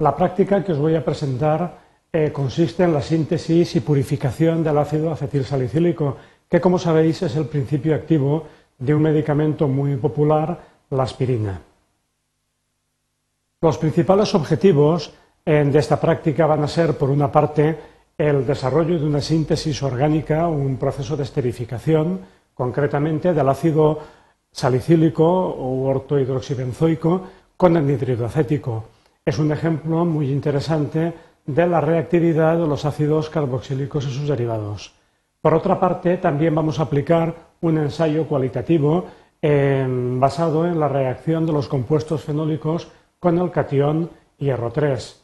La práctica que os voy a presentar eh, consiste en la síntesis y purificación del ácido acetilsalicílico, que como sabéis es el principio activo de un medicamento muy popular, la aspirina. Los principales objetivos eh, de esta práctica van a ser, por una parte, el desarrollo de una síntesis orgánica, un proceso de esterificación, concretamente del ácido salicílico o ortohidroxibenzoico con el nitrido acético. Es un ejemplo muy interesante de la reactividad de los ácidos carboxílicos y sus derivados. Por otra parte, también vamos a aplicar un ensayo cualitativo eh, basado en la reacción de los compuestos fenólicos con el catión hierro 3.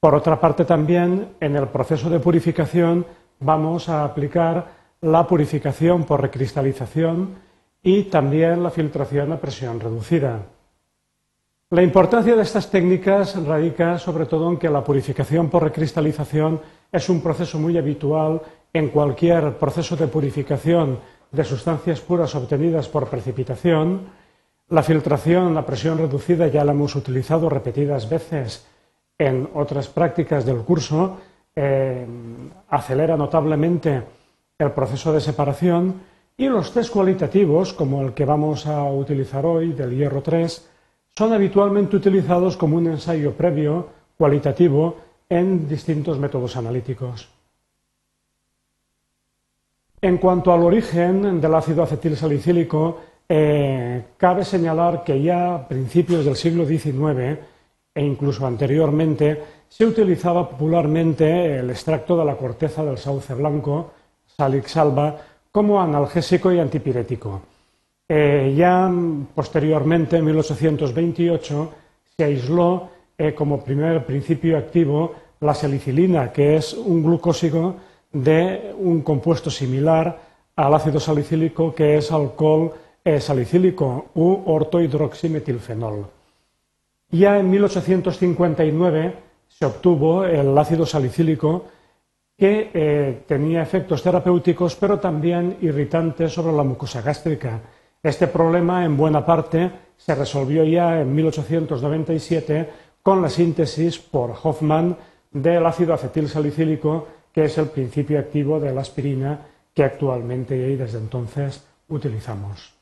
Por otra parte, también en el proceso de purificación vamos a aplicar la purificación por recristalización y también la filtración a presión reducida. La importancia de estas técnicas radica sobre todo en que la purificación por recristalización es un proceso muy habitual en cualquier proceso de purificación de sustancias puras obtenidas por precipitación. La filtración a presión reducida ya la hemos utilizado repetidas veces en otras prácticas del curso, eh, acelera notablemente el proceso de separación y los test cualitativos, como el que vamos a utilizar hoy del hierro 3, son habitualmente utilizados como un ensayo previo cualitativo en distintos métodos analíticos. En cuanto al origen del ácido acetilsalicílico, eh, cabe señalar que ya a principios del siglo XIX e incluso anteriormente se utilizaba popularmente el extracto de la corteza del sauce blanco, Salix alba, como analgésico y antipirético. Eh, ya posteriormente, en 1828, se aisló eh, como primer principio activo la salicilina, que es un glucósido de un compuesto similar al ácido salicílico que es alcohol eh, salicílico u ortohidroximetilfenol. Ya en 1859 se obtuvo el ácido salicílico que eh, tenía efectos terapéuticos pero también irritantes sobre la mucosa gástrica. Este problema en buena parte se resolvió ya en 1897 con la síntesis por Hoffman del ácido acetilsalicílico que es el principio activo de la aspirina que actualmente y desde entonces utilizamos.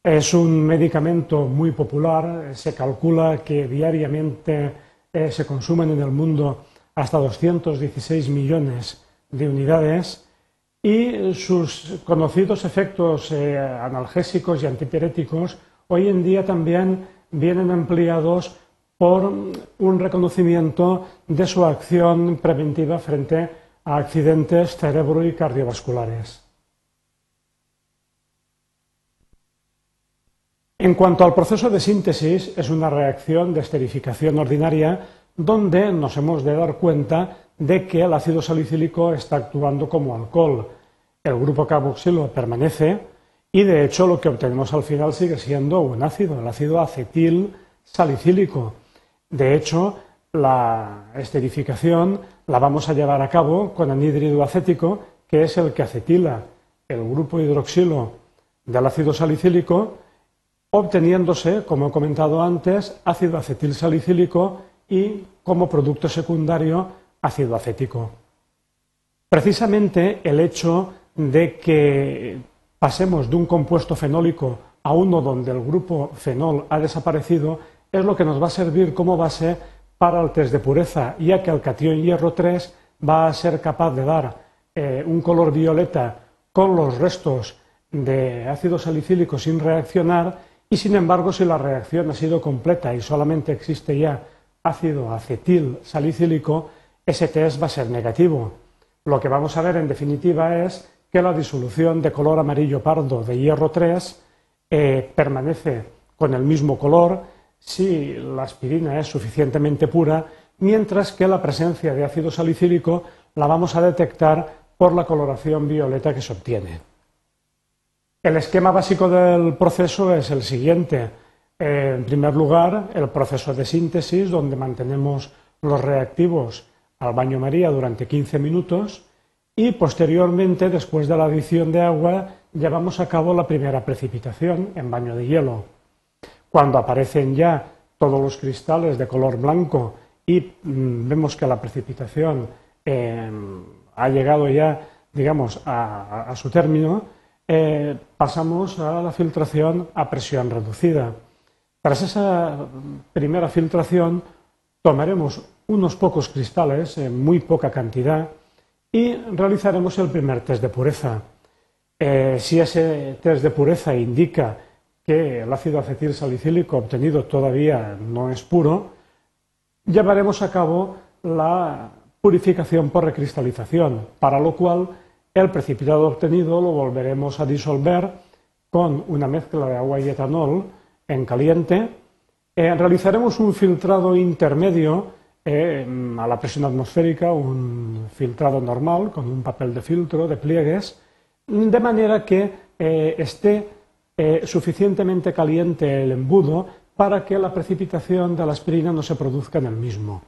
Es un medicamento muy popular, se calcula que diariamente eh, se consumen en el mundo hasta 216 millones de unidades y sus conocidos efectos eh, analgésicos y antipiréticos hoy en día también vienen ampliados por un reconocimiento de su acción preventiva frente a accidentes cerebro y cardiovasculares. En cuanto al proceso de síntesis, es una reacción de esterificación ordinaria donde nos hemos de dar cuenta de que el ácido salicílico está actuando como alcohol. El grupo carboxilo permanece y de hecho lo que obtenemos al final sigue siendo un ácido, el ácido acetil salicílico. De hecho, la esterificación la vamos a llevar a cabo con anhídrido acético, que es el que acetila el grupo hidroxilo del ácido salicílico, obteniéndose, como he comentado antes, ácido acetil salicílico y, como producto secundario, ácido acético. Precisamente el hecho de que pasemos de un compuesto fenólico a uno donde el grupo fenol ha desaparecido es lo que nos va a servir como base para el test de pureza, ya que el catión hierro 3 va a ser capaz de dar eh, un color violeta con los restos de ácido salicílico sin reaccionar y sin embargo si la reacción ha sido completa y solamente existe ya ácido acetil salicílico, ese test va a ser negativo. Lo que vamos a ver en definitiva es que la disolución de color amarillo pardo de hierro 3 eh, permanece con el mismo color si la aspirina es suficientemente pura, mientras que la presencia de ácido salicílico la vamos a detectar por la coloración violeta que se obtiene. El esquema básico del proceso es el siguiente. En primer lugar, el proceso de síntesis, donde mantenemos los reactivos al baño María durante 15 minutos y posteriormente, después de la adición de agua, llevamos a cabo la primera precipitación en baño de hielo. Cuando aparecen ya todos los cristales de color blanco y mm, vemos que la precipitación em, ha llegado ya, digamos, a, su término, eh, pasamos a la filtración a presión reducida. Tras esa primera filtración, tomaremos unos pocos cristales, en muy poca cantidad, y realizaremos el primer test de pureza. Eh, si ese test de pureza indica que el ácido acetil salicílico obtenido todavía no es puro, llevaremos a cabo la purificación por recristalización, para lo cual el precipitado obtenido lo volveremos a disolver con una mezcla de agua y etanol en caliente. Eh, realizaremos un filtrado intermedio eh, a la presión atmosférica, un filtrado normal con un papel de filtro de pliegues, de manera que eh, esté eh, suficientemente caliente el embudo para que la precipitación de la aspirina no se produzca en el mismo.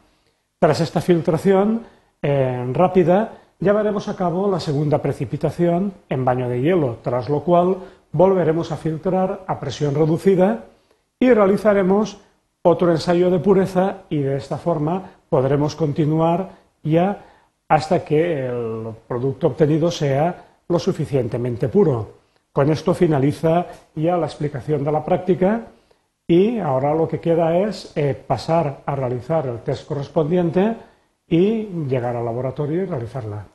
Tras esta filtración rápida, llevaremos a cabo la segunda precipitación en baño de hielo, tras lo cual volveremos a filtrar a presión reducida y realizaremos otro ensayo de pureza y de esta forma podremos continuar ya hasta que el producto obtenido sea lo suficientemente puro. Con esto finaliza ya la explicación de la práctica y ahora lo que queda es eh, pasar a realizar el test correspondiente y llegar al laboratorio y realizarla.